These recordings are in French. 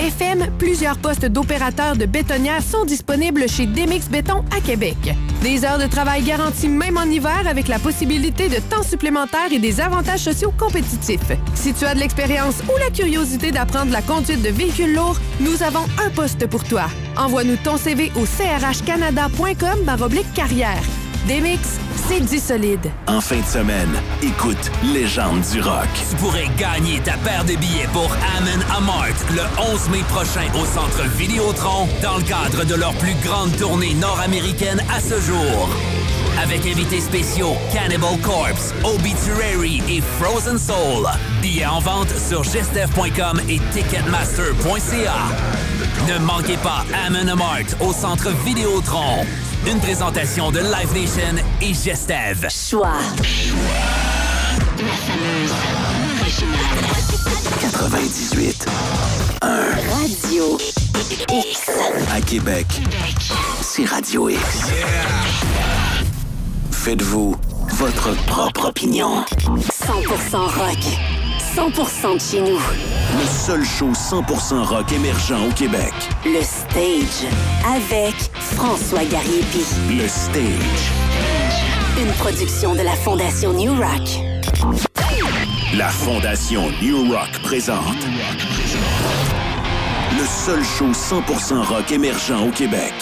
FM, plusieurs postes d'opérateurs de bétonnières sont disponibles chez Demix Béton à Québec. Des heures de travail garanties même en hiver avec la possibilité de temps supplémentaire et des avantages sociaux compétitifs. Si tu as de l'expérience ou la curiosité d'apprendre la conduite de véhicules lourds, nous avons un poste pour toi. Envoie-nous ton CV au crhcanada.com carrière. Demix, c'est du solide. En fin de semaine, écoute Légende du rock. Tu pourrais gagner ta paire de billets pour Amon Amart le 11 mai prochain au Centre Vidéotron dans le cadre de leur plus grande tournée nord-américaine à ce jour. Avec invités spéciaux Cannibal Corpse, Obituary et Frozen Soul. Billets en vente sur gestev.com et ticketmaster.ca. Ne manquez pas Amon Amart au Centre Vidéotron. Une présentation de Live Nation et Gestev. Choix. La fameuse originale. 98. 1. Radio X. À Québec, c'est Radio X. Faites-vous votre propre opinion. 100% rock. 100% de chez nous. Le seul show 100% rock émergent au Québec. Le Stage. Avec François Gariepi. Le Stage. Une production de la Fondation New Rock. La Fondation New Rock présente. Le seul show 100% rock émergent au Québec.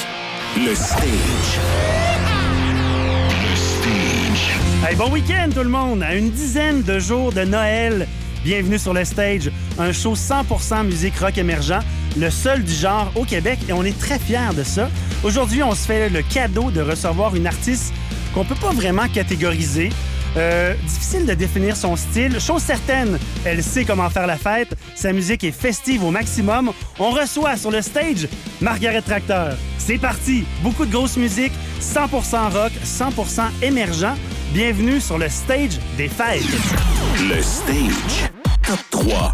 Le Stage. Hey, bon week-end tout le monde! À une dizaine de jours de Noël, bienvenue sur le stage, un show 100% musique rock émergent, le seul du genre au Québec et on est très fiers de ça. Aujourd'hui, on se fait le cadeau de recevoir une artiste qu'on peut pas vraiment catégoriser. Euh, difficile de définir son style. Chose certaine, elle sait comment faire la fête. Sa musique est festive au maximum. On reçoit sur le stage Margaret Tracteur. C'est parti! Beaucoup de grosse musique, 100% rock, 100% émergent. Bienvenue sur le stage des fêtes. Le Stage. Top 3.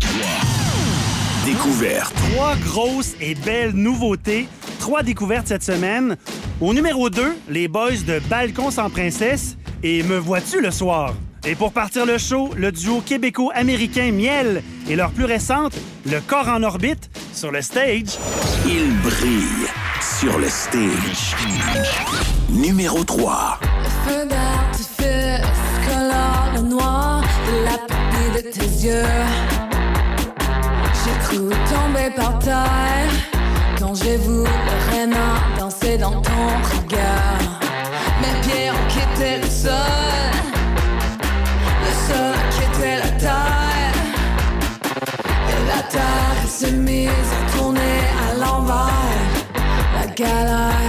Découverte. Trois grosses et belles nouveautés. Trois découvertes cette semaine. Au numéro 2, les boys de Balcon sans princesse et Me vois-tu le soir? Et pour partir le show, le duo québéco-américain Miel et leur plus récente, Le corps en orbite, sur le stage. Il brille sur le stage. Numéro 3. J'ai cru tomber par terre quand j'ai vu le danser dans ton regard. Mes pieds ont quitté le sol, le sol a quitté la terre. Et la terre s'est mise à tourner à l'envers, la galère.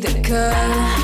Fusée qui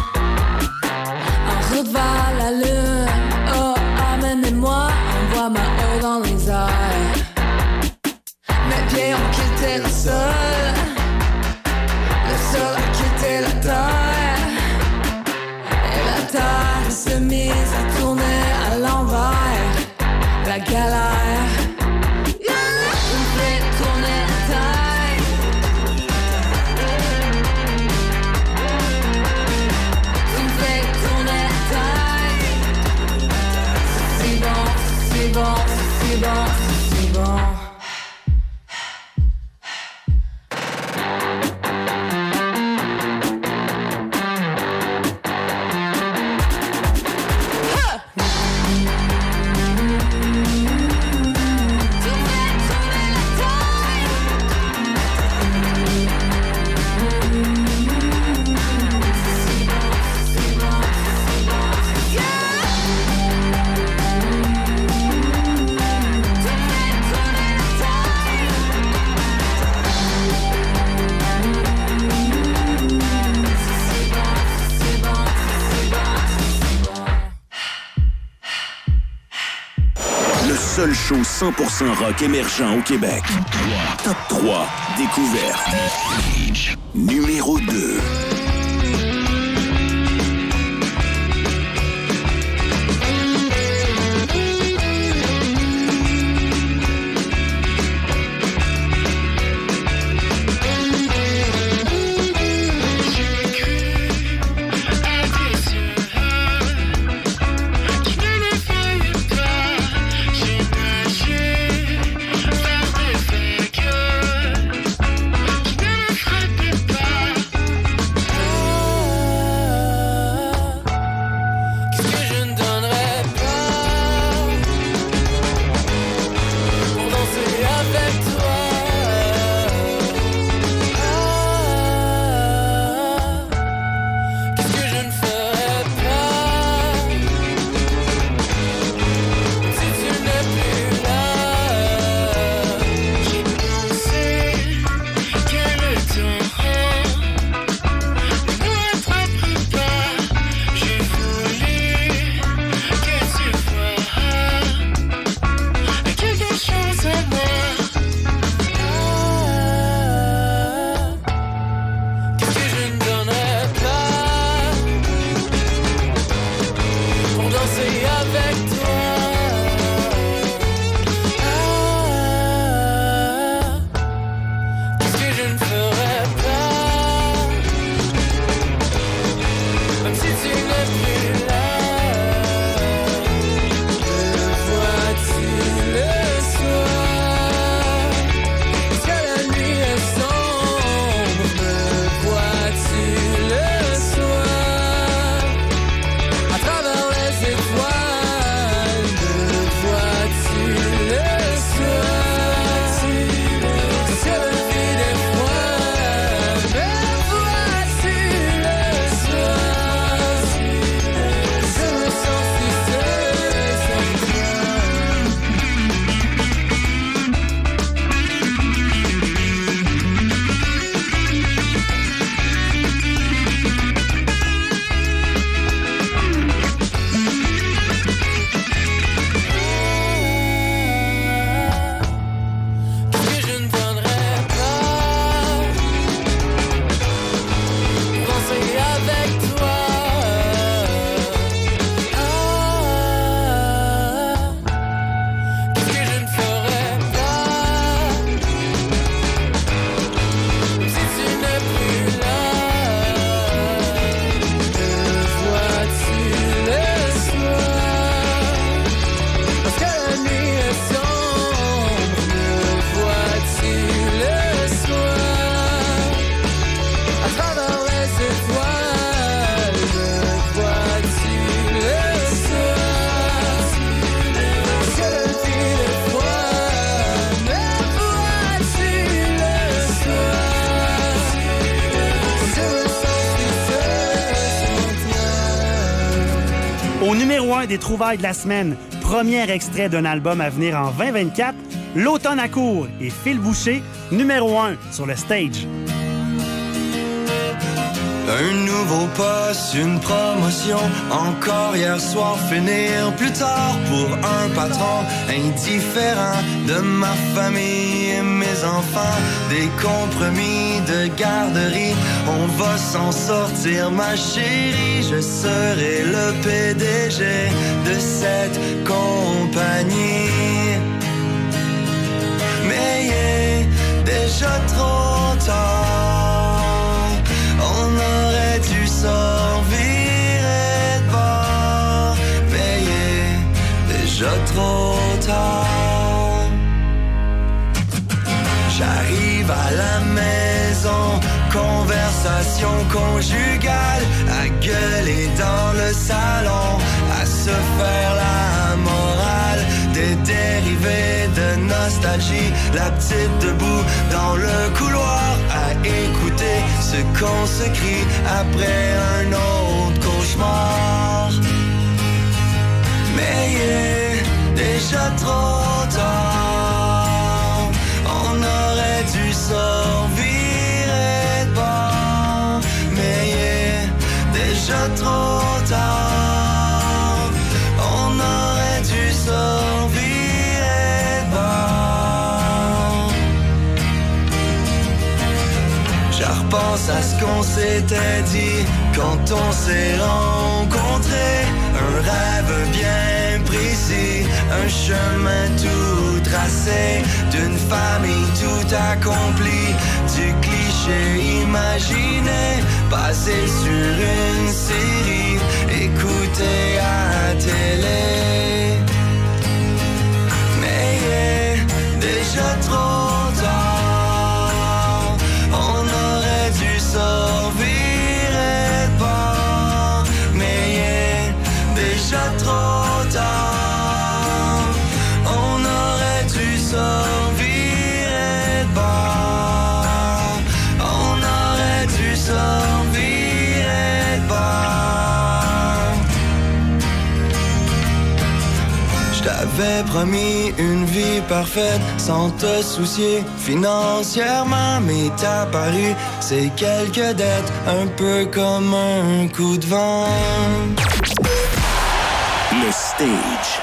100% rock émergent au Québec. Top 3 découverte. Numéro 2. Trouvailles de la semaine, premier extrait d'un album à venir en 2024, L'automne à court et Phil Boucher, numéro 1 sur le stage. Un nouveau poste, une promotion, encore hier soir finir plus tard pour un patron indifférent de ma famille et mes enfants, des compromis de garderie, on va s'en sortir ma chérie, je serai le PDG de cette compagnie. Mais il est déjà trop tard. Déjà trop. J'arrive à la maison, conversation conjugale, à gueuler dans le salon, à se faire la morale, des dérivés de nostalgie, la petite debout dans le couloir, à écouter ce qu'on se crie après un autre cauchemar. Mais déjà trop tard. On aurait dû sortir et pas, mais yeah, déjà trop tard. On aurait dû sortir et. Je à ce qu'on s'était dit quand on s'est rencontré Un rêve bien précis un chemin tout tracé, d'une famille tout accomplie, du cliché imaginé, basé sur une série, écouté à télé. Mais est déjà trop Je t'avais promis une vie parfaite sans te soucier financièrement, mais t'as paru c'est quelques dettes, un peu comme un coup de vent. Le stage.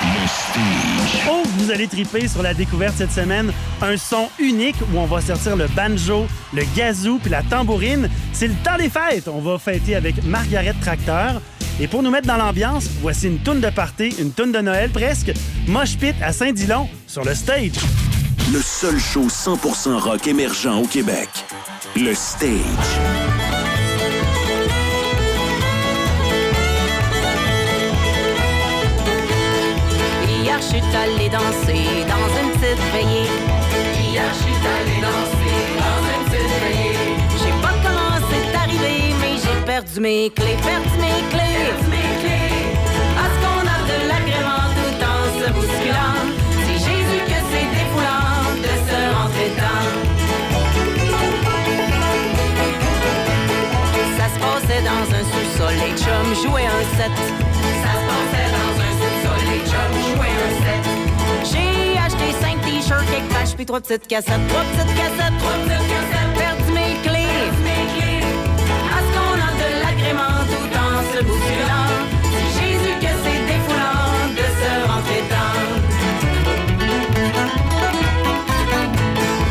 Le stage. Oh, vous allez triper sur la découverte cette semaine. Un son unique où on va sortir le banjo, le gazou puis la tambourine. C'est le temps des fêtes. On va fêter avec Margaret Tracteur. Et pour nous mettre dans l'ambiance, voici une toune de party, une toune de Noël presque. Mosh Pit à Saint-Dilon sur le stage. Le seul show 100% rock émergent au Québec. Le stage. Hier, je suis allée danser dans une petite veillée. Hier, je suis allée danser perdu mes clés, perdu mes clés. Perdu mes clés. Parce qu'on a de l'agrément tout en se bousculant. C'est Jésus que c'est défoulant de se rentrer dedans. Ça se passait dans un sous-sol, les chums jouaient un set. Ça se passait dans un sous-sol, les chums jouaient un set. J'ai acheté cinq t-shirts, quelques pages, puis trois petites cassettes. Trois petites cassettes, trois petites cassettes. C'est Jésus que c'est défoulant de se rentrer dedans.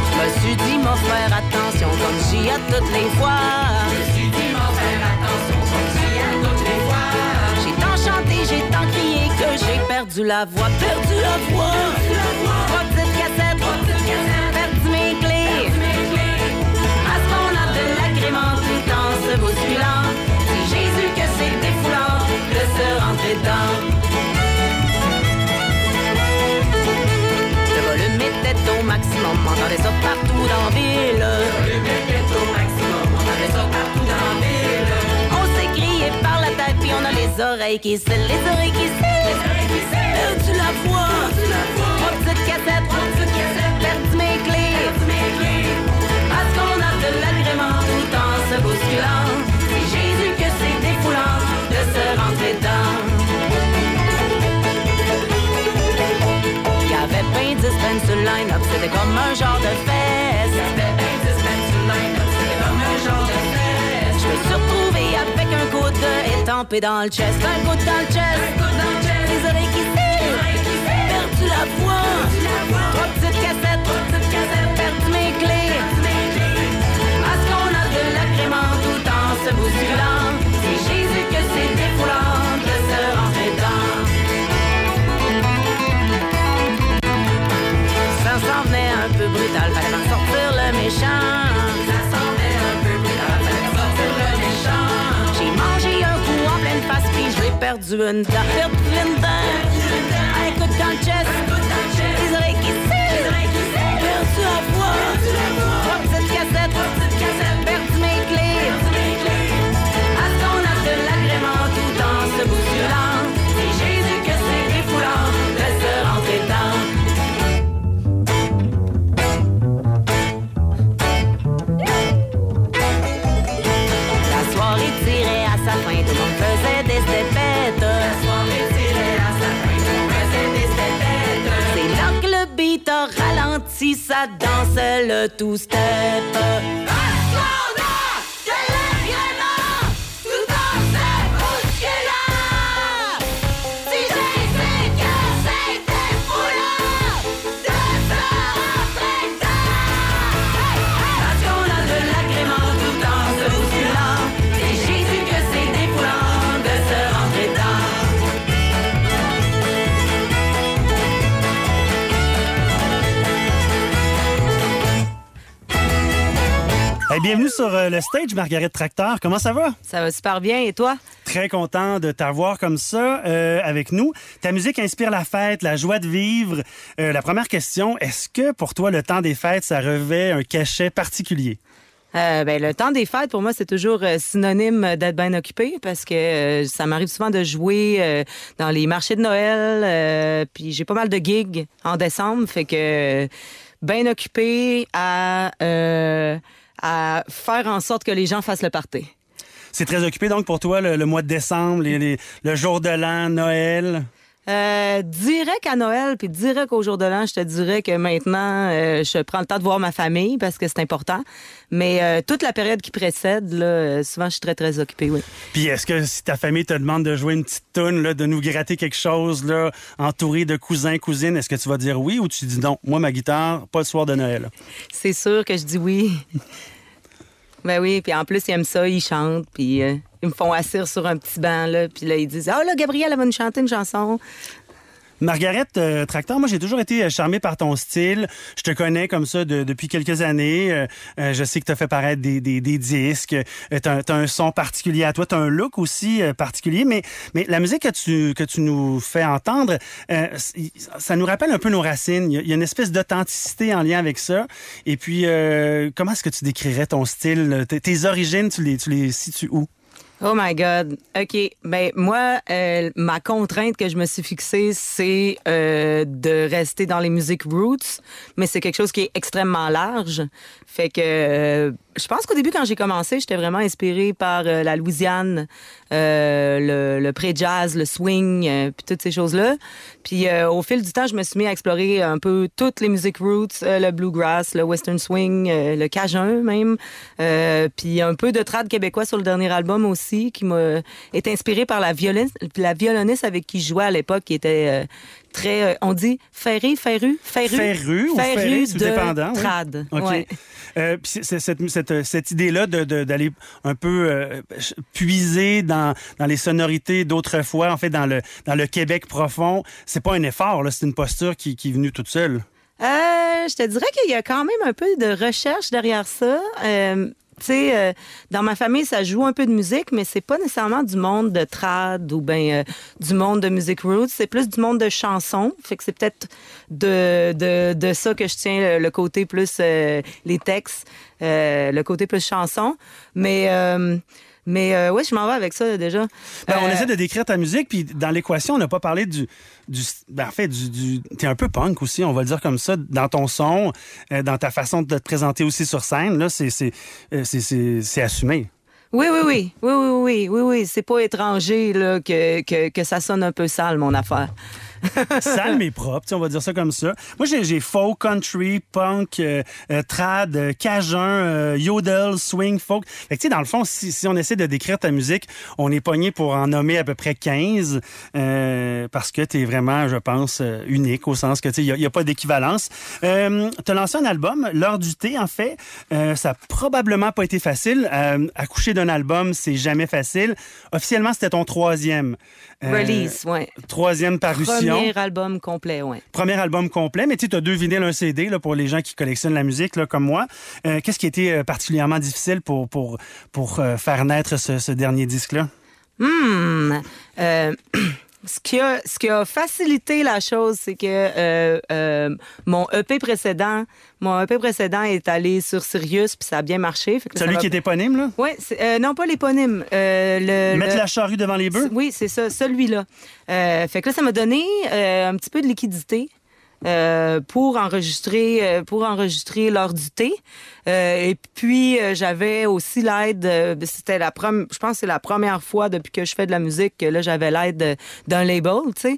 Je me suis dit, mon frère, attention, comme j'y ai toutes les fois. Je me suis dit, mon frère, attention, comme j'y ai toutes les fois. J'ai tant chanté, j'ai tant crié que j'ai perdu la voix, perdu la voix. Trois petites cassettes, trois petites cassettes, perdu mes clés. Parce qu'on a de l'agrément tout en se bousculant. De se rentrer dedans. Le volume était au maximum, on entendait ça partout dans ville. Le volume était au maximum, on entendait ça partout dans ville. On s'est crié par la tête, puis on a les oreilles qui scellent, les oreilles qui scellent. Les oreilles qui scellent. Perdu la voix. Un genre de fête. Je me suis retrouvé avec un coup de étampé dans le chest, un coup dans le chest, un coup dans le chest. Les oreilles qui perdu la voix. Trois petites cassettes, trois petites cassettes, perdu mes clés. Parce qu'on a de l'agrément tout en se bousculant. Fallait m'en sortir le méchant. Ça s'en venait un peu brutal, fallait m'en sortir le méchant. J'ai mangé un coup en pleine face, puis j'ai perdu une dent. Perdu une dent. Un coup dans le chest. Dansait le two-step. Bienvenue sur euh, le stage, Margaret Tracteur. Comment ça va? Ça va super bien. Et toi? Très content de t'avoir comme ça euh, avec nous. Ta musique inspire la fête, la joie de vivre. Euh, la première question, est-ce que pour toi, le temps des fêtes, ça revêt un cachet particulier? Euh, ben, le temps des fêtes, pour moi, c'est toujours euh, synonyme d'être bien occupé parce que euh, ça m'arrive souvent de jouer dans les marchés de Noël. puis j'ai pas mal de gigs en décembre. Fait que bien occupé à, à faire en sorte que les gens fassent le party. C'est très occupé donc pour toi le, le mois de décembre, les- les- le jour de l'an, Noël? Euh, direct à Noël, puis direct au jour de l'an, je te dirais que maintenant, euh, je prends le temps de voir ma famille parce que c'est important. Mais euh, toute la période qui précède, là, euh, souvent, je suis très, très occupée, oui. Puis est-ce que si ta famille te demande de jouer une petite toune, là, de nous gratter quelque chose, là, entouré de cousins, cousines, est-ce que tu vas dire oui ou tu dis non? Moi, ma guitare, pas le soir de Noël. C'est sûr que je dis oui. Ben oui, puis en plus, ils aiment ça, ils chantent, puis euh, ils me font asseoir sur un petit banc, là, puis là, ils disent « Ah là, Gabrielle, elle va nous chanter une chanson. » Margaret euh, Tracteur, moi j'ai toujours été euh, charmé par ton style. Je te connais comme ça de- depuis quelques années. Euh, euh, je sais que tu as fait paraître des, des, disques. Euh, tu as, un son particulier à toi. Tu as un look aussi particulier. Mais, mais la musique que tu, que tu nous fais entendre, ça nous rappelle un peu nos racines. Il y a, une espèce d'authenticité en lien avec ça. Et puis, comment est-ce que tu décrirais ton style? Tes origines, tu les, tu les situes où? Oh my God. OK. Ben moi, euh, ma contrainte que je me suis fixée, c'est euh, de rester dans les musiques roots, mais c'est quelque chose qui est extrêmement large. Fait que euh, je pense qu'au début, quand j'ai commencé, j'étais vraiment inspirée par la Louisiane, le, pré-jazz, le swing, puis toutes ces choses-là. Puis au fil du temps, je me suis mis à explorer un peu toutes les musiques roots, le bluegrass, le western swing, le cajun même, puis un peu de trad québécois sur le dernier album aussi, qui m'a été inspiré par la violoniste, la violoniste avec qui je jouais à l'époque, qui était euh, très, euh, on dit ferré, ferru, ferru, Ferru ou c'est de dépendant, oui. trad. OK. Ouais. Euh, cette, cette, cette idée-là d'aller un peu euh, puiser dans, dans les sonorités d'autrefois, en fait, dans le, dans le Québec profond, c'est pas un effort, c'est une posture qui, qui est venue toute seule. Euh, je te dirais qu'il y a quand même un peu de recherche derrière ça. Euh, tu sais, euh, dans ma famille, ça joue un peu de musique, mais c'est pas nécessairement du monde de trad ou ben euh, du monde de music roots. C'est plus du monde de chansons. Fait que c'est peut-être de, de, de ça que je tiens le, côté plus euh, les textes, euh, le côté plus chanson. Mais euh, mais euh, ouais, je m'en vais avec ça déjà. Ben, On Euh, essaie de décrire ta musique, puis dans l'équation, on n'a pas parlé du... du ben, en fait, du, du, t'es un peu punk aussi, on va le dire comme ça, dans ton son, euh, dans ta façon de te présenter aussi sur scène, là, c'est, c'est, euh, c'est, c'est, c'est assumé. Oui, oui, oui, oui, oui, oui, oui, oui. C'est pas étranger là, que, que, que ça sonne un peu sale, mon affaire. Sale mais propre, on va dire ça comme ça. Moi, j'ai, folk, country, punk, euh, euh, trad, euh, cajun, yodel, swing, folk. Fait que, tu sais, dans le fond, si, si on essaie de décrire ta musique, on est pogné pour en nommer à peu près 15 euh, parce que tu es vraiment, je pense, unique au sens que, tu sais, il n'y a, pas d'équivalence. Euh, tu as lancé un album, L'heure du thé, en fait. Euh, ça a probablement pas été facile. Euh, accoucher d'un album, c'est jamais facile. Officiellement, c'était ton troisième. Release, ouais. Troisième parution. Premier album complet, ouais. Premier album complet, mais tu as deux vinyles, un CD là, pour les gens qui collectionnent la musique là, comme moi. Euh, Qu'est-ce qui a été euh, particulièrement difficile pour, pour, pour euh, faire naître ce, ce dernier disque-là? Hmm. Euh, ce, qui a, ce qui a facilité la chose, c'est que euh, euh, mon EP précédent, mon EP précédent est allé sur Sirius, puis ça a bien marché. Fait que ça Celui va- qui est éponyme, là? C'est- euh, non, pas l'éponyme. Le, Mettre le- la charrue devant les bœufs? Oui, c'est ça, celui-là. Fait que là, ça m'a donné un petit peu de liquidité. Euh, pour enregistrer euh, pour enregistrer l'heure du thé Euh, et puis j'avais aussi l'aide c'était la première je pense que c'est la première fois depuis que je fais de la musique que là j'avais l'aide de- d'un label tu sais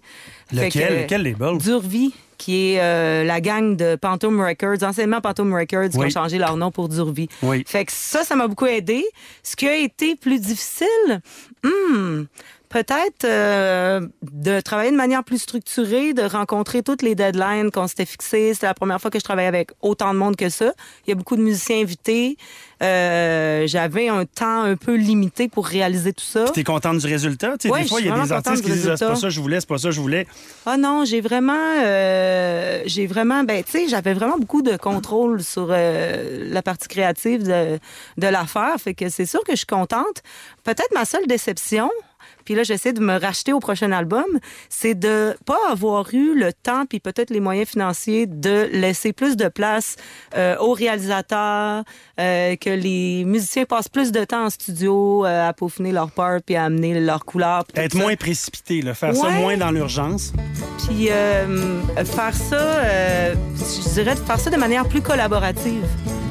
Lequel? que, Quel label? Durvie qui est euh, la gang de Phantom Records, anciennement Phantom Records, qui Oui. ont changé leur nom pour Durvie. Oui. Fait que ça, ça m'a beaucoup aidé. Ce qui a été plus difficile, hmm, peut-être euh, de travailler de manière plus structurée, de rencontrer toutes les deadlines qu'on s'était fixées. C'était la première fois que je travaillais avec autant de monde que ça. Il y a beaucoup de musiciens invités. Euh, J'avais un temps un peu limité pour réaliser tout ça. T'es contente du résultat? Tu Ouais, des fois, il y a des artistes qui disent Ah, c'est pas ça que je voulais, c'est pas ça que je voulais. Ah non, j'ai vraiment, euh, j'ai vraiment, ben tu sais, j'avais vraiment beaucoup de contrôle sur la partie créative de, de l'affaire, fait que c'est sûr que je suis contente. Peut-être ma seule déception. Puis là, j'essaie de me racheter au prochain album, c'est de pas avoir eu le temps puis peut-être les moyens financiers de laisser plus de place euh, aux réalisateurs, euh, que les musiciens passent plus de temps en studio euh, à peaufiner leur part puis à amener leur couleur. Être ça. moins précipité, là, faire ça moins dans l'urgence. Puis euh, faire ça, je dirais de faire ça de manière plus collaborative.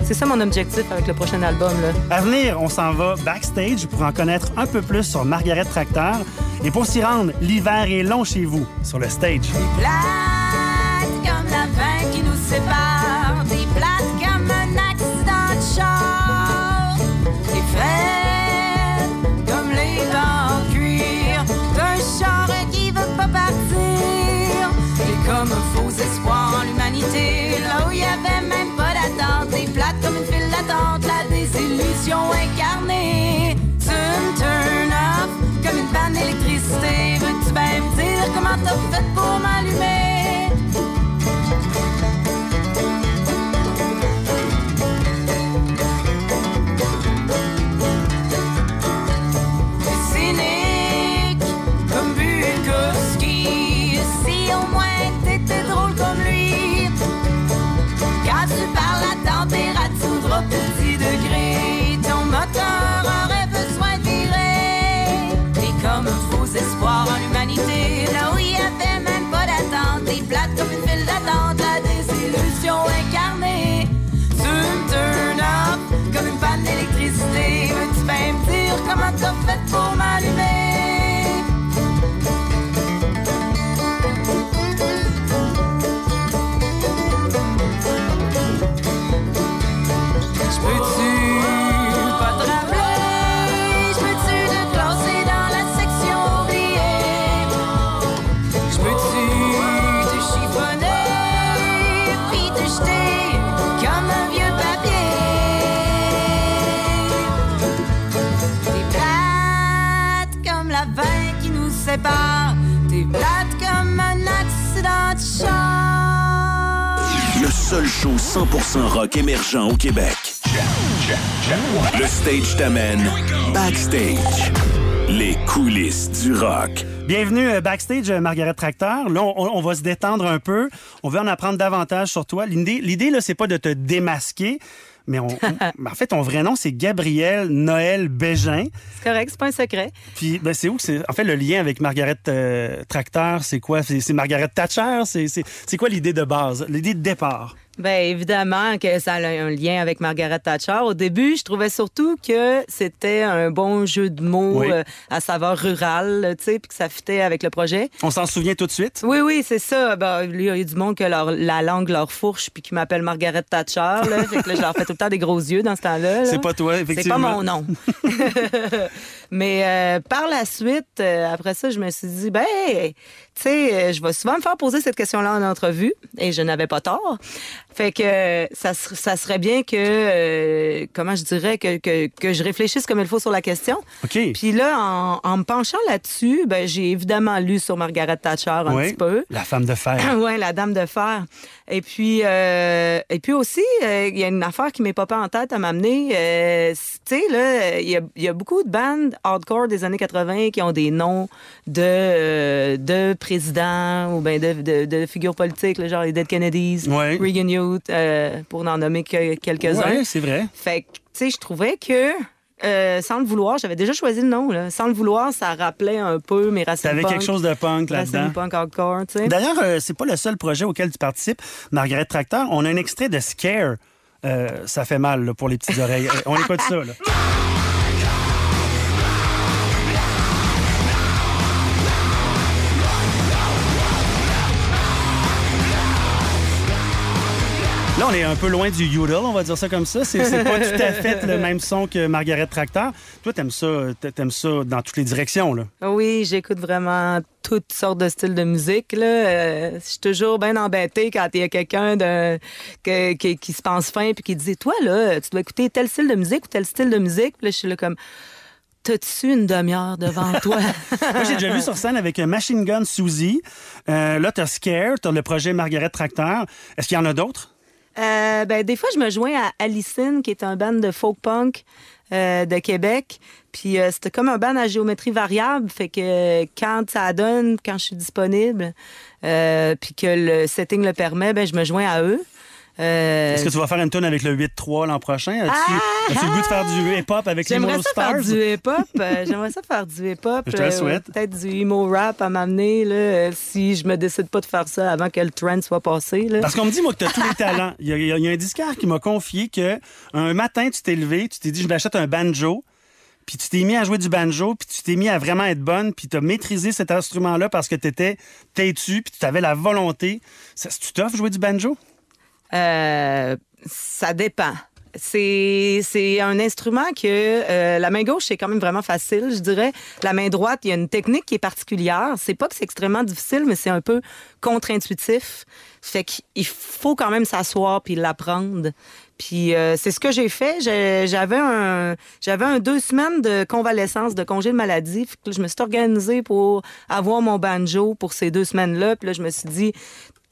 C'est ça mon objectif avec le prochain album. Là. À venir, on s'en va backstage pour en connaître un peu plus sur Margaret Tracteur. Et pour s'y rendre, l'hiver est long chez vous, sur le stage. plates comme la fin qui nous sépare, comment t'as sépare. T'es plate comme un accident de char. Le seul show 100% rock émergent au Québec. Le stage t'amène backstage. Les coulisses du rock. Bienvenue euh, backstage, euh, Margaret Tracteur. Là, on, on va se détendre un peu. On veut en apprendre davantage sur toi. L'idée, l'idée là, c'est pas de te démasquer, mais on, on- en fait, ton vrai nom, c'est Gabriel Noël Bégin. C'est correct, c'est pas un secret. Puis, ben, c'est où c'est? En fait, le lien avec Margaret euh, Tracteur, c'est quoi? C'est, Margaret Thatcher? C'est, c'est, c'est quoi l'idée de base? L'idée de départ? Ben évidemment que ça a un lien avec Margaret Thatcher. Au début, je trouvais surtout que c'était un bon jeu de mots Oui. euh, à saveur rurale, tu sais, puis que ça fitait avec le projet. On s'en souvient tout de suite? Oui, oui, c'est ça. Ben, il y a du monde que leur, la langue leur fourche puis qui m'appelle Margaret Thatcher. Là. fait que là, je leur fais tout le temps des gros yeux dans ce temps-là. là. C'est pas toi, C'est pas effectivement. mon nom. Mais euh, par la suite, euh, après ça, je me suis dit, ben, tu sais, je vais souvent me faire poser cette question-là en entrevue et je n'avais pas tort. Fait que euh, ça, ça serait bien que, euh, comment je dirais, que, que, que je réfléchisse comme il faut sur la question. OK. Puis là, en, en me penchant là-dessus, ben, j'ai évidemment lu sur Margaret Thatcher un Oui. petit peu. La femme de fer. ouais, la dame de fer. Et puis, euh, et puis aussi, euh, il y a une affaire qui m'est pas en tête à m'amener. Tu sais, là, il y a, y a beaucoup de bandes hardcore des années 80 qui ont des noms de, de présidents ou ben de, de, de figures politiques, là, genre les Dead Kennedys. Reagan Euh, pour n'en nommer que quelques-uns. Oui, c'est vrai. Fait que, tu sais, je trouvais que, euh, sans le vouloir, j'avais déjà choisi le nom, là. Sans le vouloir, ça rappelait un peu mes racines T'avais punk. quelque chose de punk là-dedans. Punk hardcore, tu sais. D'ailleurs, euh, c'est pas le seul projet auquel tu participes, Margaret Tracteur. On a un extrait de Scare. Ça fait mal là, pour les petites oreilles. On écoute ça. Là. Là, on est un peu loin du yodel, on va dire ça comme ça. C'est pas tout à fait le même son que Margaret Tractor. Toi, t'aimes ça, t'aimes ça dans toutes les directions, là. Oui, j'écoute vraiment toutes sortes de styles de musique. Là. Euh, je suis toujours bien embêtée quand il y a quelqu'un de, que- qui, qui se pense fin puis qui dit Toi, là, tu dois écouter tel style de musique ou tel style de musique. Puis là, je suis là comme T'as-tu une demi-heure devant toi? Moi, j'ai déjà vu sur scène avec un Machine Gun Suzy. Euh, là, t'as Scare, t'as le projet Margaret Tractor. Est-ce qu'il y en a d'autres? Euh, ben, des fois, je me joins à Alicine, qui est un band de folk punk euh, de Québec. Puis euh, c'était comme un band à géométrie variable. Fait que quand ça donne, quand je suis disponible, euh, puis que le setting le permet, ben, je me joins à eux. Euh, Est-ce que tu vas faire une tune avec le 8-3 l'an prochain? As-tu as-tu le goût de faire du hip-hop avec les Ah! J'aimerais ça Stars? faire du hip-hop. euh, J'aimerais ça faire du hip-hop. Je te le euh, souhaite. Peut-être du emo rap à m'amener là, si je me décide pas de faire ça avant que le trend soit passé. Là. Parce qu'on me dit, moi, que tu as tous les talents. Il y a, y y un disquaire qui m'a confié que un matin, tu t'es levé, tu t'es dit, je m'achète un banjo, puis tu t'es mis à jouer du banjo, puis tu t'es mis à vraiment être bonne, puis tu as maîtrisé cet instrument-là parce que tu étais têtu, puis tu avais la volonté. Ça, tu t'offres jouer du banjo? Euh, ça dépend. C'est un instrument que euh, la main gauche, c'est quand même vraiment facile, je dirais. La main droite, il y a une technique qui est particulière. C'est pas que c'est extrêmement difficile, mais c'est un peu contre-intuitif. Fait qu'il faut quand même s'asseoir puis l'apprendre. Puis euh, c'est ce que j'ai fait. J'avais un un deux semaines de convalescence, de congé de maladie. Je me suis organisée pour avoir mon banjo pour ces deux semaines-là. Puis là, je me suis dit,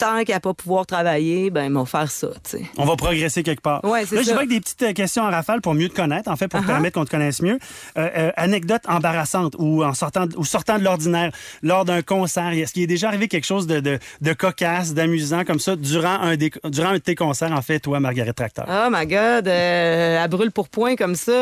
tant qu'à pas pouvoir travailler, ben, ils vont faire ça, tu sais. On va progresser quelque part. Ouais, c'est Là, je vais avec des petites euh, questions en rafale pour mieux te connaître, en fait, pour te Uh-huh. permettre qu'on te connaisse mieux. Euh, euh, anecdote embarrassante ou en sortant, ou sortant de l'ordinaire lors d'un concert. Est-ce qu'il est déjà arrivé quelque chose de, de, de cocasse, d'amusant comme ça durant un, des, durant un de tes concerts, en fait, toi, Margaret Tractor? Oh my God, euh, à brûle pour point comme ça,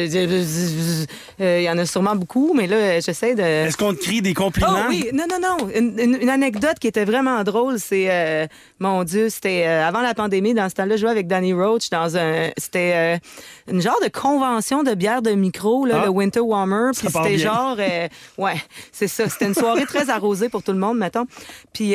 il y en a sûrement beaucoup, mais là, j'essaie de... Est-ce qu'on te crie des compliments? Oh oui, non, non, non. Une, une- une anecdote qui était vraiment drôle, c'est, euh, mon Dieu, c'était euh, avant la pandémie, dans ce temps-là, je jouais avec Danny Roach dans un, c'était euh, une genre de convention de bière de micro, là, Ah. le Winter Warmer. Puis c'était genre, ouais, c'est ça. C'était une soirée très arrosée pour tout le monde, mettons. Puis,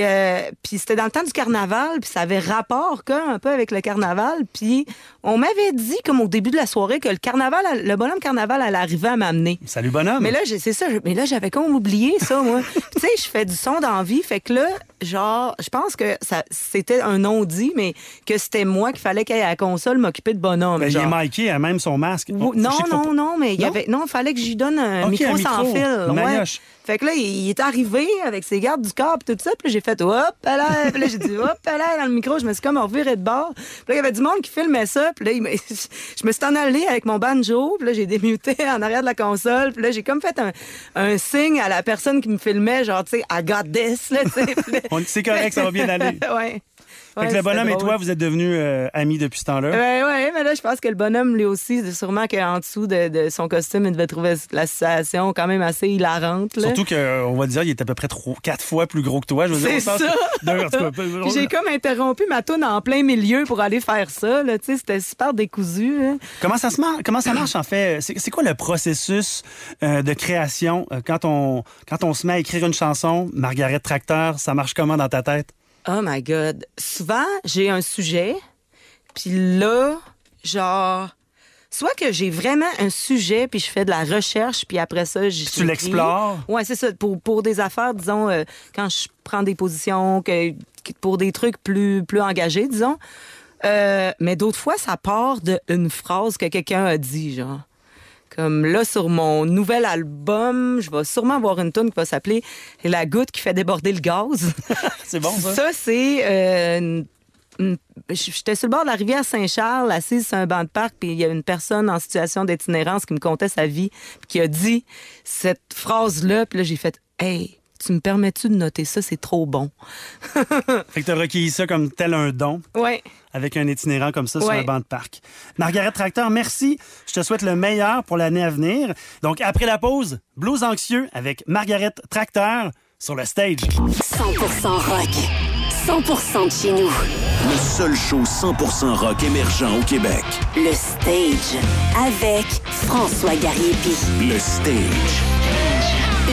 puis c'était dans le temps du carnaval, puis ça avait rapport comme un peu avec le carnaval. Puis on m'avait dit, comme au début de la soirée, que le carnaval, le bonhomme carnaval allait arriver à m'amener. Salut, bonhomme. Mais là, c'est ça. Mais là, j'avais comme oublié ça, moi. Tu sais, je fais du son d'envie. Fait que là, genre, je pense que ça, c'était un non-dit, mais que c'était moi qu'il fallait qu'elle à la console m'occuper de bonhomme. Ben, il est. Mickey, à même son masque. Ou- non, je pas- non, non, mais il y Non? avait, non, il fallait que j'y donne un micro un sans fil. ouais. Fait que là, il, est arrivé avec ses gardes du corps et tout ça. Puis là, j'ai fait hop, là. Puis là, j'ai dit hop, là, dans le micro. Je me suis comme reviré de bord. Puis là, il y avait du monde qui filmait ça. Puis là, il je me suis en allée avec mon banjo. Puis là, j'ai démuté en arrière de la console. Puis là, j'ai comme fait un, un signe à la personne qui me filmait, genre, tu sais, I got this, là, C'est correct, ça va bien aller. ouais. Fait Ouais, que le bonhomme et toi, vous êtes devenus euh, amis depuis ce temps-là. Ouais, ouais, mais là, je pense que le bonhomme, lui aussi, sûrement qu'en dessous de, de son costume, il devait trouver la situation quand même assez hilarante. Là. Surtout qu'on va dire, il est à peu près trois, quatre fois plus gros que toi. Je veux dire, ça. j'ai comme interrompu ma toune en plein milieu pour aller faire ça. Là, tu sais, c'était super décousu. hein. Comment ça, se marche, comment ça marche, en fait? C'est quoi le processus euh, de création euh, quand, on, quand on se met à écrire une chanson? Margaret Tracteur, ça marche comment dans ta tête? Oh my God. Souvent, j'ai un sujet, puis là, genre, soit que j'ai vraiment un sujet, puis je fais de la recherche, puis après ça, j'y tu l'explores? Ouais, c'est ça. Pour, pour des affaires, disons, euh, quand je prends des positions, que, que- pour des trucs plus, plus engagés, disons. Euh, mais d'autres fois, ça part d'une phrase que quelqu'un a dit, genre. Comme là, sur mon nouvel album, je vais sûrement avoir une tune qui va s'appeler La goutte qui fait déborder le gaz. C'est bon, ça? Ça, c'est. euh, une- J'étais sur le bord de la rivière Saint-Charles, assise sur un banc de parc, puis il y a une personne en situation d'itinérance qui me contait sa vie, puis qui a dit cette phrase-là, puis là, j'ai fait Hey, tu me permets-tu de noter ça? C'est trop bon. Fait que t'as recueilli ça comme tel un don. Ouais. avec un itinérant comme ça sur un banc de parc. Margaret Tracteur, merci. Je te souhaite le meilleur pour l'année à venir. Donc, après la pause, Blues Anxieux avec Margaret Tracteur sur le stage. 100% rock. 100% de chez nous. Le seul show 100% rock émergent au Québec. Le stage. Avec François Gariepi. Le Stage.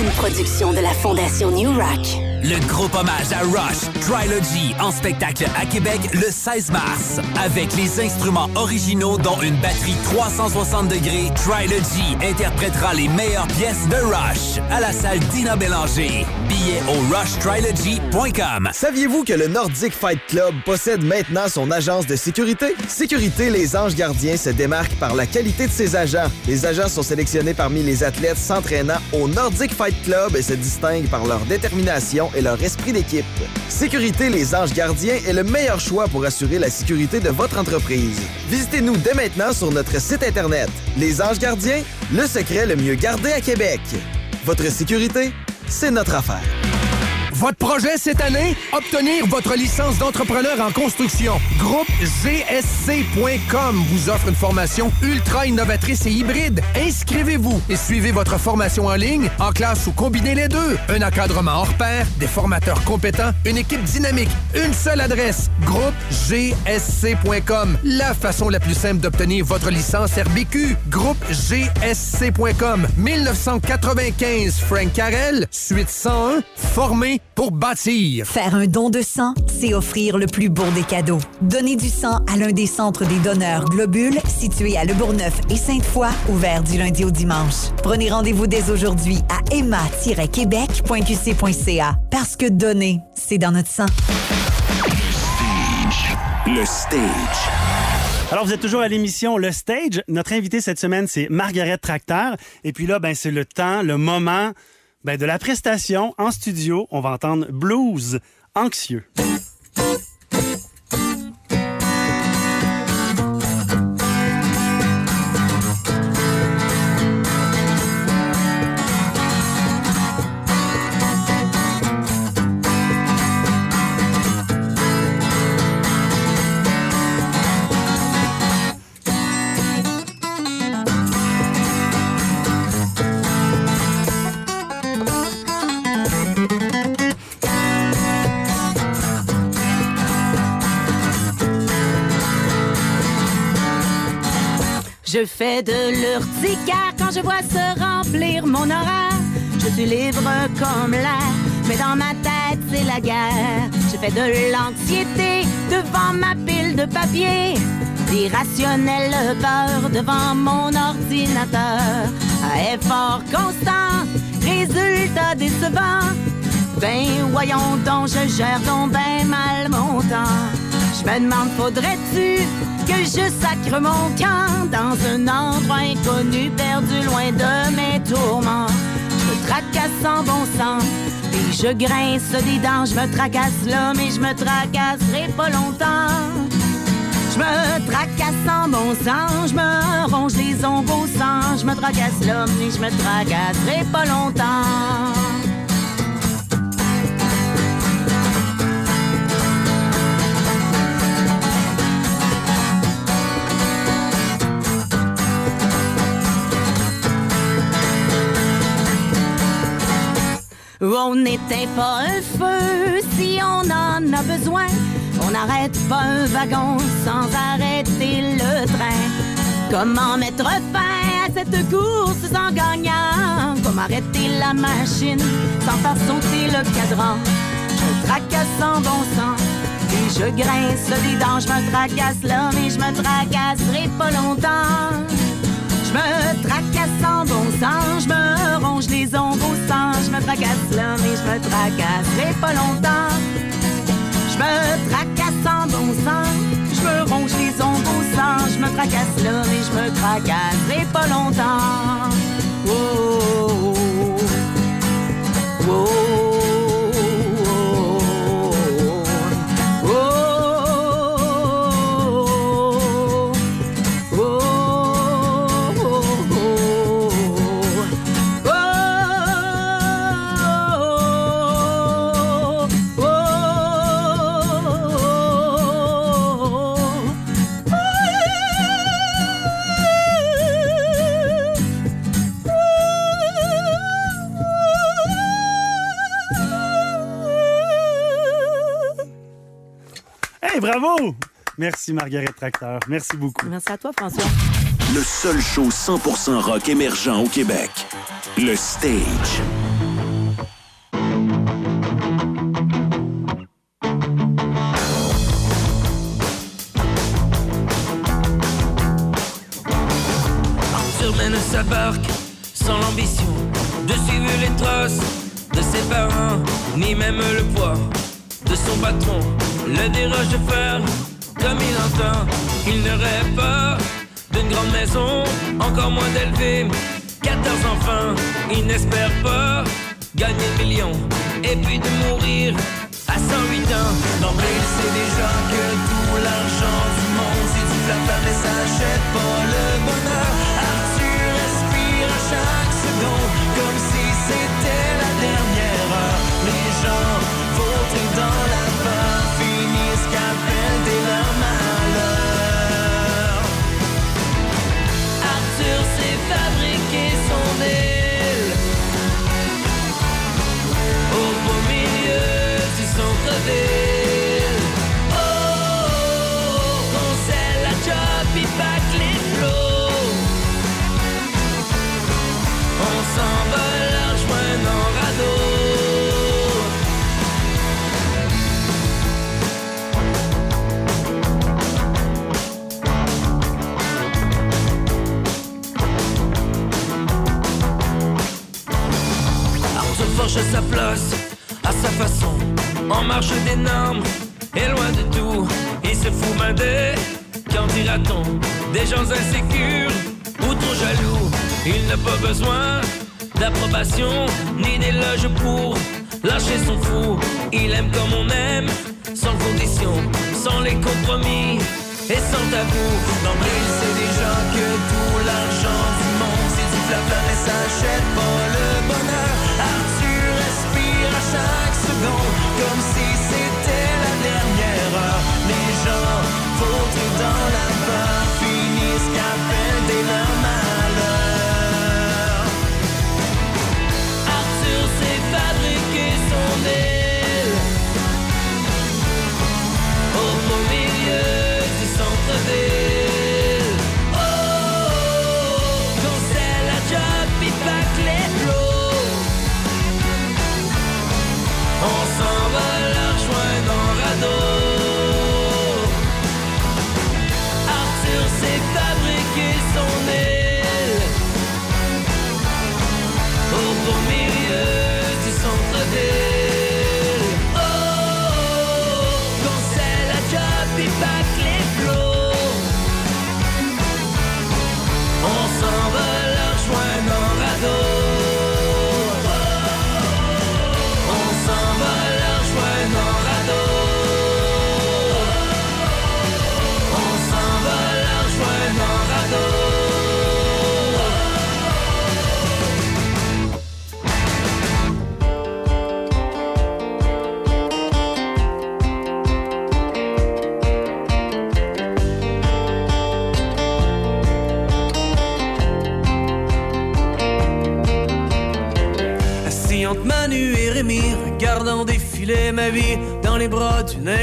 Une production de la Fondation New Rock. Le groupe hommage à Rush, Trilogy, en spectacle à Québec le 16 mars. Avec les instruments originaux dont une batterie 360 degrés, Trilogy interprétera les meilleures pièces de Rush à la salle Dina Bélanger. Billets au rushtrilogy.com. Saviez-vous que le Nordic Fight Club possède maintenant son agence de sécurité? Sécurité Les Anges Gardiens se démarque par la qualité de ses agents. Les agents sont sélectionnés parmi les athlètes s'entraînant au Nordic Fight Club et se distinguent par leur détermination et leur esprit d'équipe. Sécurité Les Anges Gardiens est le meilleur choix pour assurer la sécurité de votre entreprise. Visitez-nous dès maintenant sur notre site Internet. Les Anges Gardiens, le secret le mieux gardé à Québec. Votre sécurité, c'est notre affaire. Votre projet cette année? Obtenir votre licence d'entrepreneur en construction. Groupe GSC.com vous offre une formation ultra innovatrice et hybride. Inscrivez-vous et suivez votre formation en ligne, en classe ou combinez les deux. Un encadrement hors pair, des formateurs compétents, une équipe dynamique, une seule adresse. Groupe GSC.com. La façon la plus simple d'obtenir votre licence RBQ. Groupe GSC.com. 1995 Frank Carrel, suite 101, formé pour bâtir. Faire un don de sang, c'est offrir le plus beau des cadeaux. Donner du sang à l'un des centres des donneurs Globules, situés à Le Bourgneuf et Sainte-Foy, ouvert du lundi au dimanche. Prenez rendez-vous dès aujourd'hui à emma-québec.qc.ca. Parce que donner, c'est dans notre sang. Le stage. Alors, vous êtes toujours à l'émission Le Stage. Notre invité cette semaine, c'est Margaret Tracteur. Et puis là, ben, c'est le temps, le moment ben, de la prestation en studio. On va entendre Blues anxieux. Je fais de l'urticaire quand je vois se remplir mon horaire. Je suis libre comme l'air, mais dans ma tête c'est la guerre. Je fais de l'anxiété devant ma pile de papier. L'irrationnel peur devant mon ordinateur. À effort constant, résultat décevant. Ben voyons donc, je gère donc ben mal mon. Je me demande, faudrait-tu que je sacre mon camp dans un endroit inconnu, perdu loin de mes tourments? Je me tracasse sans bon sens, et je grince des dents. Je me tracasse là, mais je me tracasserai pas longtemps. Je me tracasse sans bon sens, je me ronge les ongles au sang. Je me tracasse là, mais je me tracasserai pas longtemps. On n'éteint pas un feu si on en a besoin. On n'arrête pas un wagon sans arrêter le train. Comment mettre fin à cette course sans gagnant? Comment arrêter la machine sans faire sauter le cadran? Je tracasse sans bon sens et je grince des dents. Je me tracasse là, mais je me tracasserai pas longtemps. Je me tracasse sans bon sens, je me ronge les ongles au sang. Je me tracasse là, mais je me tracasserai pas longtemps. Je me tracasse sans bon sens, je me ronge les ongles au sang. Je me tracasse là, mais je me tracasserai pas longtemps. Oh, Merci, Marguerite Tracteur. Merci beaucoup. Merci à toi, François. Le seul show 100% rock émergent au Québec, le Stage. Arthur sa barque sans l'ambition de suivre les traces de ses parents, ni même le poids de son patron. Le déroge de comme il entend. Il ne rêve pas d'une grande maison, encore moins d'élever 14 enfants. Il n'espère pas gagner le million et puis de mourir à 108 ans. D'emblée, il sait déjà que tout l'argent du monde, si tu flattes mais ça achète pas le bonheur. Arthur respire à chaque seconde, comme si c'était la dernière heure. Les gens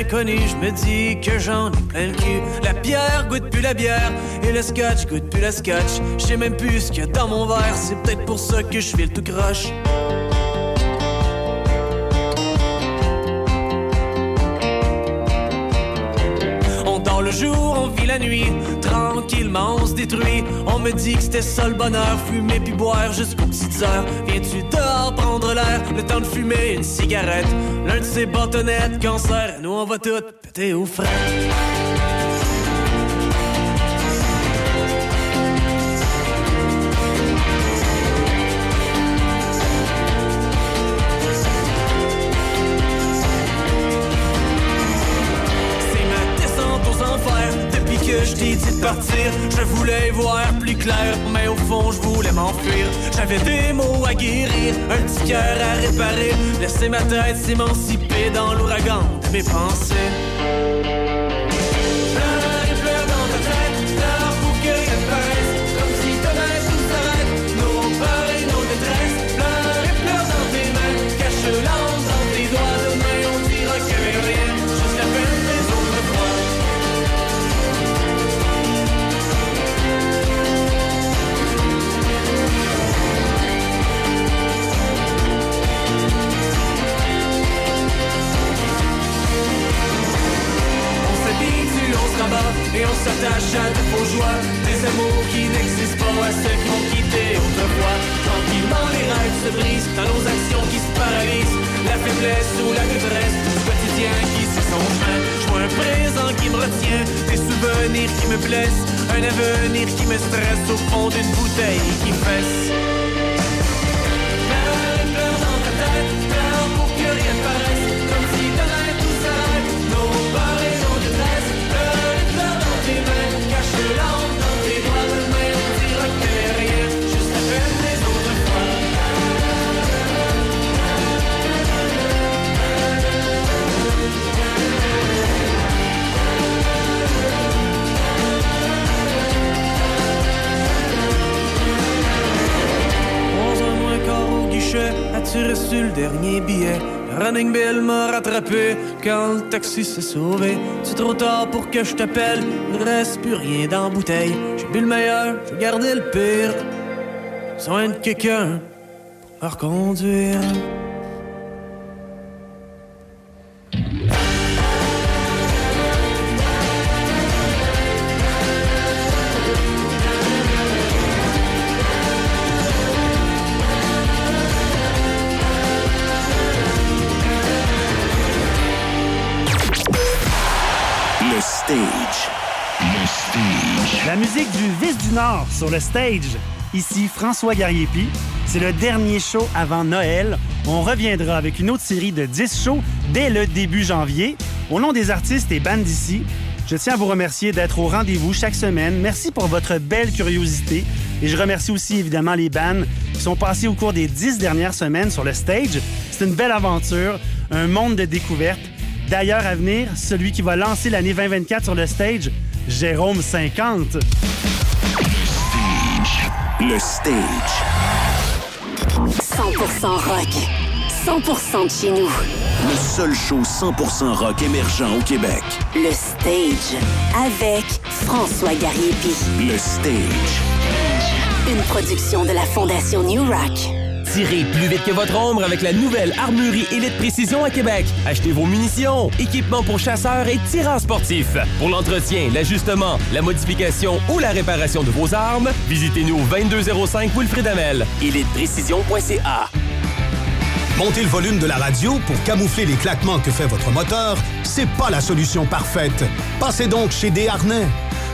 je me dis que j'en ai plein le cul. La bière goûte plus la bière et le scotch goûte plus la scotch. Je sais même plus ce qu'il y a dans mon verre, c'est peut-être pour ça que je file tout croche. On dort le jour, on vit la nuit, tranquillement on se détruit. On me dit que c'était ça le bonheur, fumer puis boire jusqu'aux petites heures. Viens-tu prendre l'air, le temps de fumer une cigarette, l'un de ces bâtonnettes, cancer, nous on va tout péter au frais. Je voulais voir plus clair Mais au fond je voulais m'enfuir. J'avais des mots à guérir Un petit cœur à réparer. Laisser ma tête s'émanciper Dans l'ouragan de mes pensées taxi s'est sauvé. C'est trop tard pour que je t'appelle, il reste plus rien dans la bouteille. J'ai bu le meilleur, j'ai gardé le pire. Besoin de quelqu'un pour me reconduire. Sur le stage. Ici François Gariepi. C'est le dernier show avant Noël. On reviendra avec une autre série de 10 shows dès le début janvier. Au nom des artistes et bandes d'ici, je tiens à vous remercier d'être au rendez-vous chaque semaine. Merci pour votre belle curiosité. Et je remercie aussi évidemment les bands qui sont passés au cours des 10 dernières semaines sur le stage. C'est une belle aventure, un monde de découvertes. D'ailleurs, à venir, celui qui va lancer l'année 2024 sur le stage, Jérôme 50. Le stage. 100% rock. 100% de chez nous. Le seul show 100% rock émergent au Québec. Le Stage. Avec François Gariepi. Le stage. Une production de la Fondation New Rock. Tirez plus vite que votre ombre avec la nouvelle Armurerie Élite Précision à Québec. Achetez vos munitions, équipements pour chasseurs et tireurs sportifs. Pour l'entretien, l'ajustement, la modification ou la réparation de vos armes, visitez-nous au 2205 Wilfrid Amel. ElitePrécision.ca Monter le volume de la radio pour camoufler les claquements que fait votre moteur, c'est pas la solution parfaite. Passez donc chez Desharnais.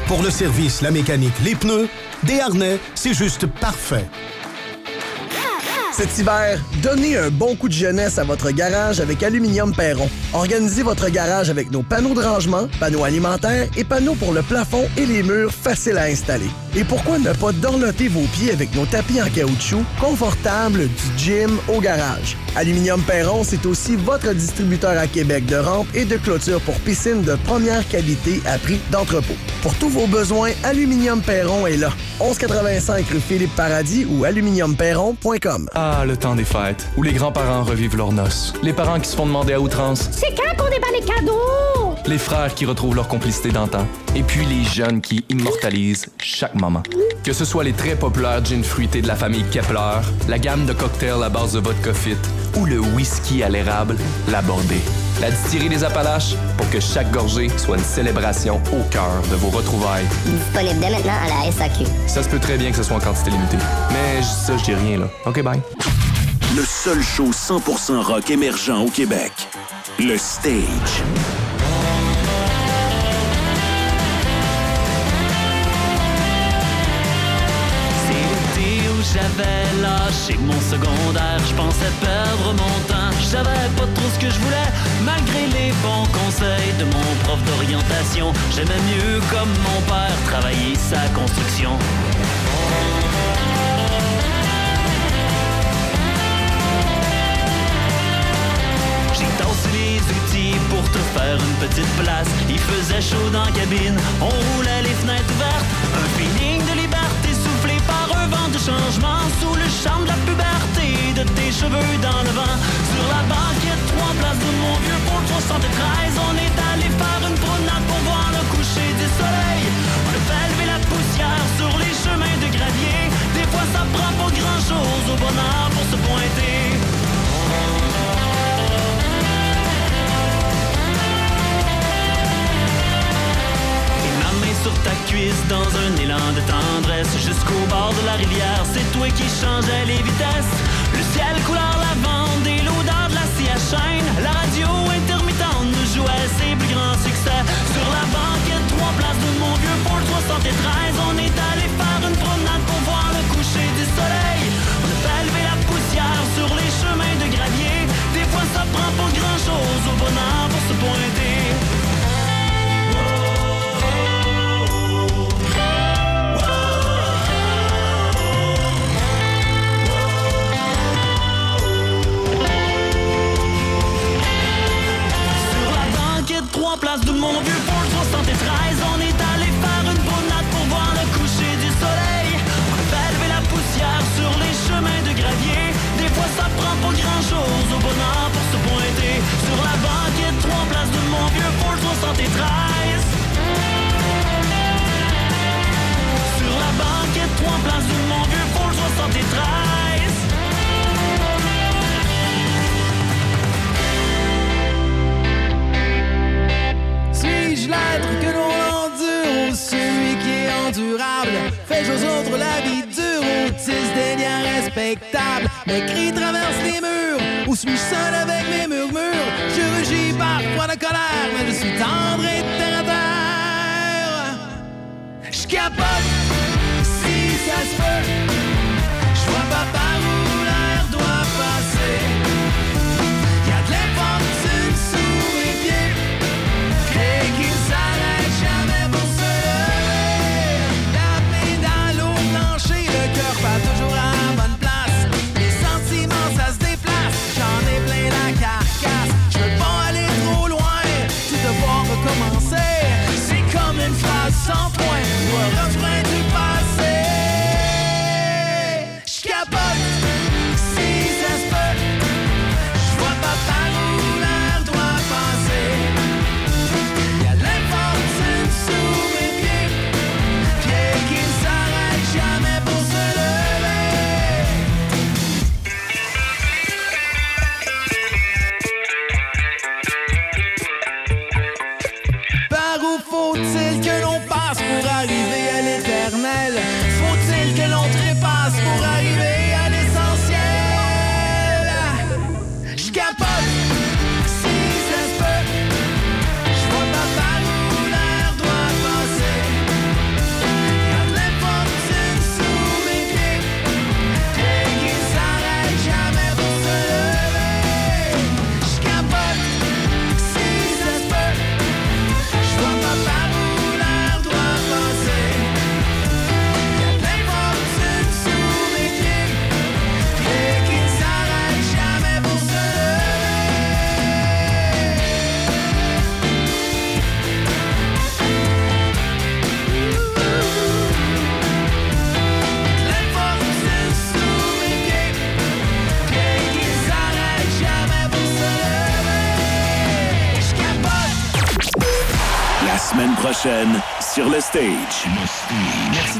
Pour le service, la mécanique, les pneus, Desharnais, c'est juste parfait. Cet hiver, donnez un bon coup de jeunesse à votre garage avec Aluminium Perron. Organisez votre garage avec nos panneaux de rangement, panneaux alimentaires et panneaux pour le plafond et les murs faciles à installer. Et pourquoi ne pas dorloter vos pieds avec nos tapis en caoutchouc confortables du gym au garage? Aluminium Perron, c'est aussi votre distributeur à Québec de rampes et de clôtures pour piscines de première qualité à prix d'entrepôt. Pour tous vos besoins, Aluminium Perron est là. 1185 rue Philippe Paradis ou aluminiumperron.com. le temps des fêtes, où les grands-parents revivent leurs noces. Les parents qui se font demander à outrance. C'est quand qu'on déballe les cadeaux? Les frères qui retrouvent leur complicité d'antan. Et puis les jeunes qui immortalisent chaque moment. Que ce soit les très populaires gin fruités de la famille Kepler, la gamme de cocktails à base de vodka fit ou le whisky à l'érable, l'abordé. La distillerie des Appalaches pour que chaque gorgée soit une célébration au cœur de vos retrouvailles. Disponible dès maintenant à la SAQ. Ça se peut très bien que ce soit en quantité limitée. Mais je- ça, je dis rien là. OK, bye. Le seul show 100% rock émergent au Québec. Le stage. J'avais lâché mon secondaire. Je pensais perdre mon temps. Je pas trop ce que je voulais. Malgré les bons conseils de mon prof d'orientation, j'aimais mieux comme mon père travailler sa construction. Les outils pour te faire une petite place. Il faisait chaud dans la cabine, on roulait les fenêtres ouvertes. Un feeling un vent de changement. Sous le charme de la puberté, de tes cheveux dans le vent. Sur la banquette, trois places de mon vieux pour le 73. On est allé faire une promenade pour voir le coucher du soleil. On a fait lever la poussière sur les chemins de gravier. Des fois, ça prend pas grand chose au bonheur pour se pointer. sur ta cuisse dans un élan de tendresse jusqu'au bord de la rivière. C'est toi qui changeais les vitesses. Le ciel couleur lavande et l'odeur de la scie à. La radio intermittente nous jouait ses plus grands succès. Sur la banquette, trois places de mon vieux Paul 73, on est allé faire une promenade pour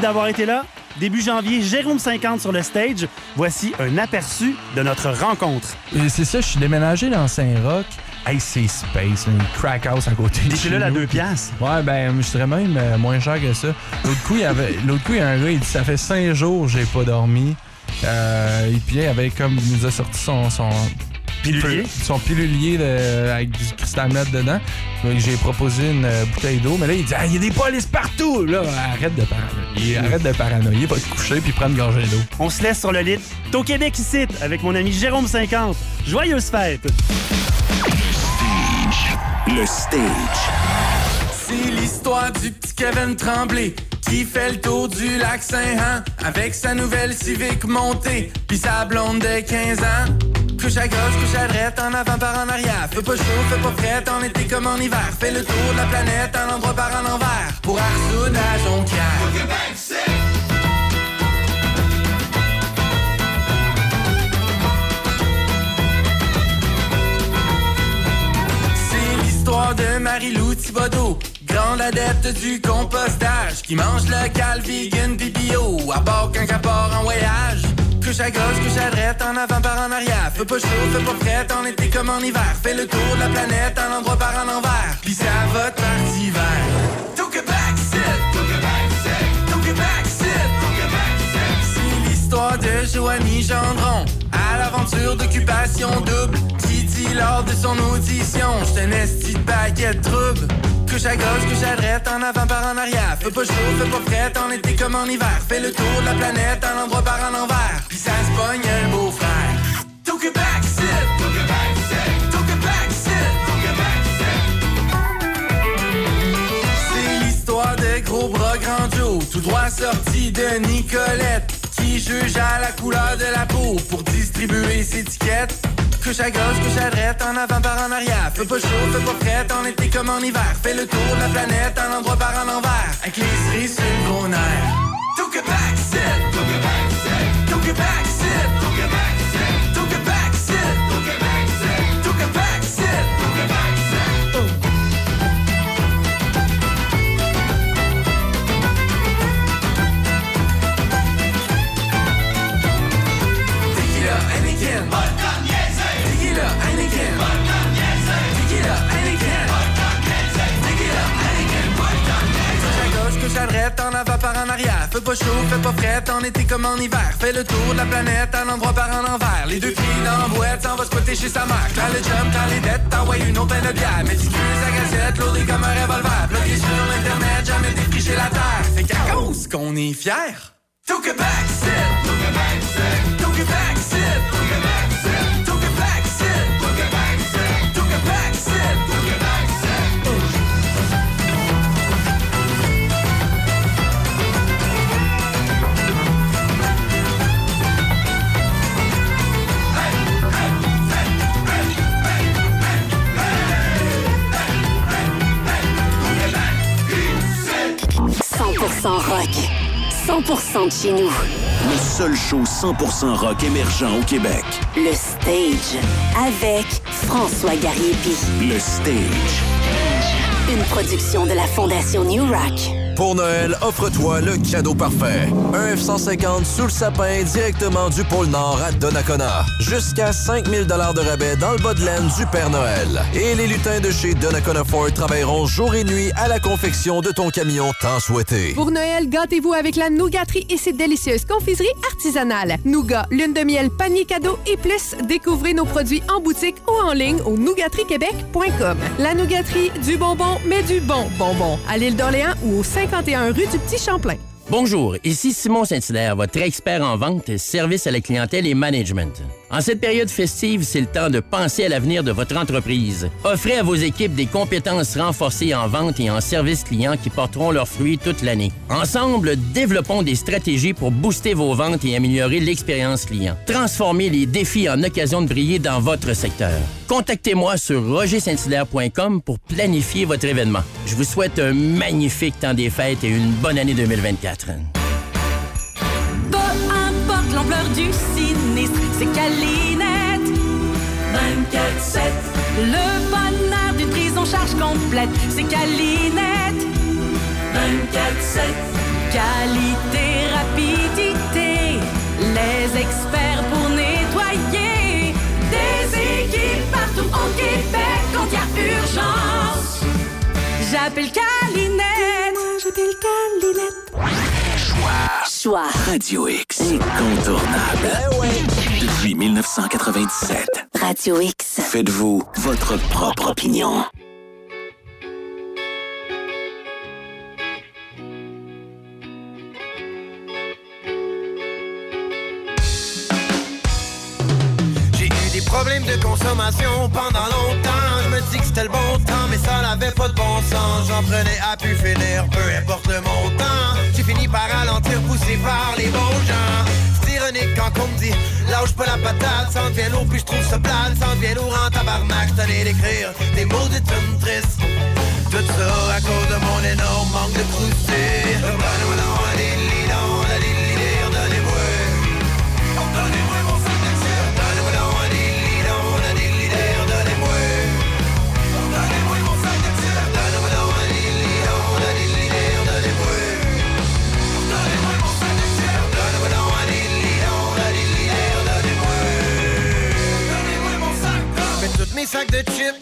d'avoir été là. Début janvier, Jérôme 50 sur le stage. Voici un aperçu de notre rencontre. C'est ça, je suis déménagé dans Saint-Roch. Hey, c'est space, une crack house à côté chez là, la deux piastres? Ouais, ben, je serais même euh, moins cher que ça. L'autre coup, il y avait, l'autre coup, il y a un gars, il dit Ça fait cinq jours, j'ai pas dormi. Euh, et puis, il avait comme, il nous a sorti son. son Pilulier? Son pilulier de- avec du cristal meth dedans. Donc, j'ai proposé une euh, bouteille d'eau, mais là, il dit Ah, il y a des polices partout! Là, arrête de paranoïer. Arrête de paranoïer, va te coucher puis prendre une gorgée d'eau. On se laisse sur le lit. T'es au Québec ici, avec mon ami Jérôme 50. Joyeuse fête! Le stage. C'est l'histoire du petit Kevin Tremblay qui fait le tour du lac Saint-Han avec sa nouvelle Civic montée puis sa blonde de 15 ans. Couche à gauche, couche à droite, en avant par en arrière. Fais pas chaud, fais pas frais, en été comme en hiver. Fais le tour de la planète, un endroit par en envers. Pour Arsoud à Jonquière. C'est l'histoire de Marie-Lou Thibodeau, grande adepte du compostage, qui mange local, vegan, pis bio, à bord quand qu'à part en voyage. Couche à gauche, couche à droite, en avant par en arrière. Fais pas chaud, fais pas frais, en été comme en hiver. Fais le tour de la planète, un endroit par en envers. Pis ça va de parti vert. Tout Québec, c'est Tout Québec, c'est Tout Québec, c'est Tout Québec, c'est C'est l'histoire de Joanie Gendron, à l'aventure d'occupation double. Dit lors de son audition, j'étais un esti de paquet de troubles. Couche à gauche, couche à droite, en avant par en arrière. Fais pas chaud, fais pas prête, en été comme en hiver. Fais le tour de la planète, un endroit par en envers. Puis ça se pogne un beau frère. Back, sit. C'est l'histoire de gros bras grand Joe, tout droit sorti de Nicolette, juge à la couleur de la peau pour distribuer ses étiquettes. Couche à gauche, couche à droite, en avant par en arrière. Fais pas chaud, fais pas prête, en été comme en hiver. Fais le tour de la planète, un endroit par en envers. Avec les cerises sur le. Took it back, sit. Took it back, sit. Took it back, sit. En été comme en hiver. Fais le tour de la planète, un endroit par en envers. Les deux pieds dans la boîte, s'en va squatter chez sa mère. Quand le jump, quand les dettes, t'envoies une autre de bière. Méticule sa gazette, lourdé comme un revolver. Bloqué sur l'internet, jamais défriché la terre. Fait qu'à cause qu'on est fiers. Took it back, sit. Took it back, sit. Took it back, sit. Took it back, rock. 100% de chez nous. Le seul show 100% rock émergent au Québec. Le Stage. Avec François Gariepi. Le Stage. Une production de la Fondation New Rock. Pour Noël, offre-toi le cadeau parfait. Un F-150 sous le sapin directement du pôle Nord à Donnacona. Jusqu'à 5000 de rabais dans le bas de laine du Père Noël. Et les lutins de chez Donnacona Ford travailleront jour et nuit à la confection de ton camion tant souhaité. Pour Noël, gâtez-vous avec la nougaterie et ses délicieuses confiseries artisanales. Nougat, lune de miel, panier cadeau et plus. Découvrez nos produits en boutique ou en ligne au nougateriequebec.com. La nougaterie, du bonbon, mais du bon bonbon. À l'île d'Orléans ou au 51 rue du Petit Champlain. Bonjour, ici Simon Saint-Hilaire, votre expert en vente, service à la clientèle et management. En cette période festive, c'est le temps de penser à l'avenir de votre entreprise. Offrez à vos équipes des compétences renforcées en vente et en service client qui porteront leurs fruits toute l'année. Ensemble, développons des stratégies pour booster vos ventes et améliorer l'expérience client. Transformez les défis en occasion de briller dans votre secteur. Contactez-moi sur rogersainthilaire.com pour planifier votre événement. Je vous souhaite un magnifique temps des fêtes et une bonne année 2024. Peu importe l'ampleur du sinistre, c'est Calinette. 24-7. Le bonheur d'une prise en charge complète, c'est Calinette. 24-7. Qualité, rapidité, les experts pour nettoyer. Des équipes partout au Québec quand il y a urgence. J'appelle Calinette. J'appelle Calinette. Choix. Radio X. Incontournable. Depuis 1997. Radio X. Faites-vous votre propre opinion. J'ai eu des problèmes de consommation pendant longtemps. Je me dis que c'était le bon temps, mais ça n'avait pas de bon sens. J'en prenais à peu importe le montant. J'ai fini par ralentir, poussé par les bons gens. C'est ironique quand on me dit lâche pas la patate, en devient lourd, puis je trouve ça plate, ça en devient lourd en tabarnak. J't'en d'écrire des mots de tunes tristes. Tout ça à cause de mon énorme manque de croustilles.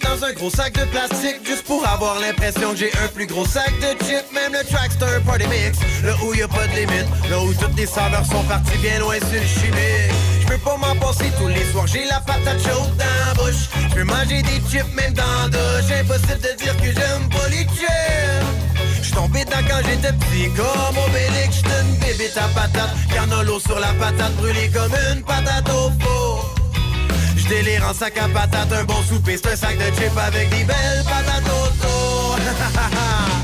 Dans un gros sac de plastique juste pour avoir l'impression que j'ai un plus gros sac de chips. Même le Trackster Party Mix, là où y a pas de limite, là où toutes les saveurs sont parties bien loin sur le chimique. Je peux pas m'en passer tous les soirs, j'ai la patate chaude dans la bouche. bouche. Je peux manger des chips même dans la douche. Impossible de dire que j'aime pas les chips. J'suis tombé dedans quand j'étais petit comme Obélix, j'étais une bébête à patate. Y'en a l'eau sur la patate, brûlée comme une patate au four. J'délire en sac à patate, un bon souper, c'est un sac de chips avec des belles patates autour.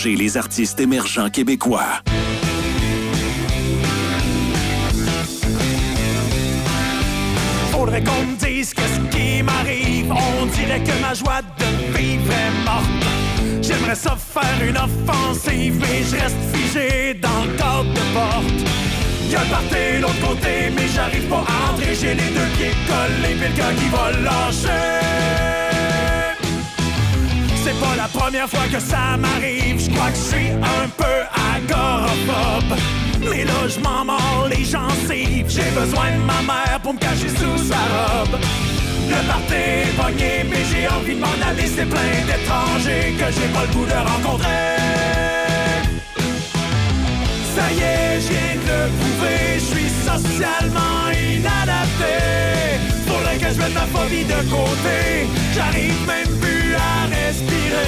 d'encourager les artistes émergents québécois. Faudrait qu'on me dise qu'est-ce qui m'arrive. On dirait que ma joie de vivre est morte. J'aimerais ça faire une offensive, mais je reste figé dans le cadre de porte. Y'a le party l'autre côté, mais j'arrive pas à entrer. J'ai les deux pieds collés, pis le gars qui va lâcher. C'est pas la première fois que ça m'arrive. Je crois que je suis un peu agoraphobe. Mais là, je m'en mords les gencives. J'ai besoin de ma mère pour me cacher sous sa robe. Le party est pogné, mais j'ai envie de m'en aller. C'est plein d'étrangers que j'ai pas le goût de rencontrer. Ça y est, je viens de le prouver, je suis socialement inadapté. Que je mette ma phobie de côté, j'arrive même plus à respirer.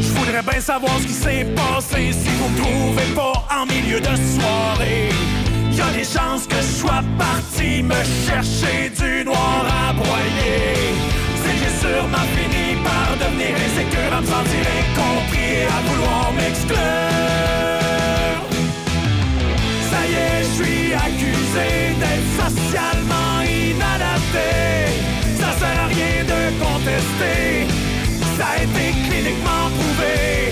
Je voudrais bien savoir ce qui s'est passé si vous me trouvez pas en milieu de soirée. Y a des chances que je sois parti me chercher du noir à broyer. C'est j'ai sûrement fini par devenir insécure, à me sentir incompris à vouloir m'exclure. Suis accusé d'être socialement inadapté. Ça sert à rien de contester. Ça a été cliniquement prouvé.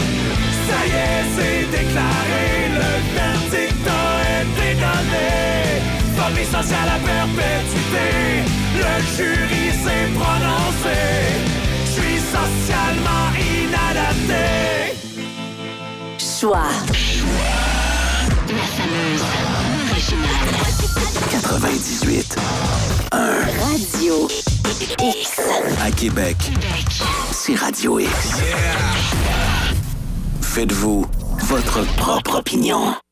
Ça y est, c'est déclaré. Le verdict a été donné. Phobie sociale à perpétuité. Le jury s'est prononcé. Je suis socialement inadapté. Choix. La fameuse 98. 1. Radio X. À Québec, c'est Radio X. Faites-vous votre propre opinion.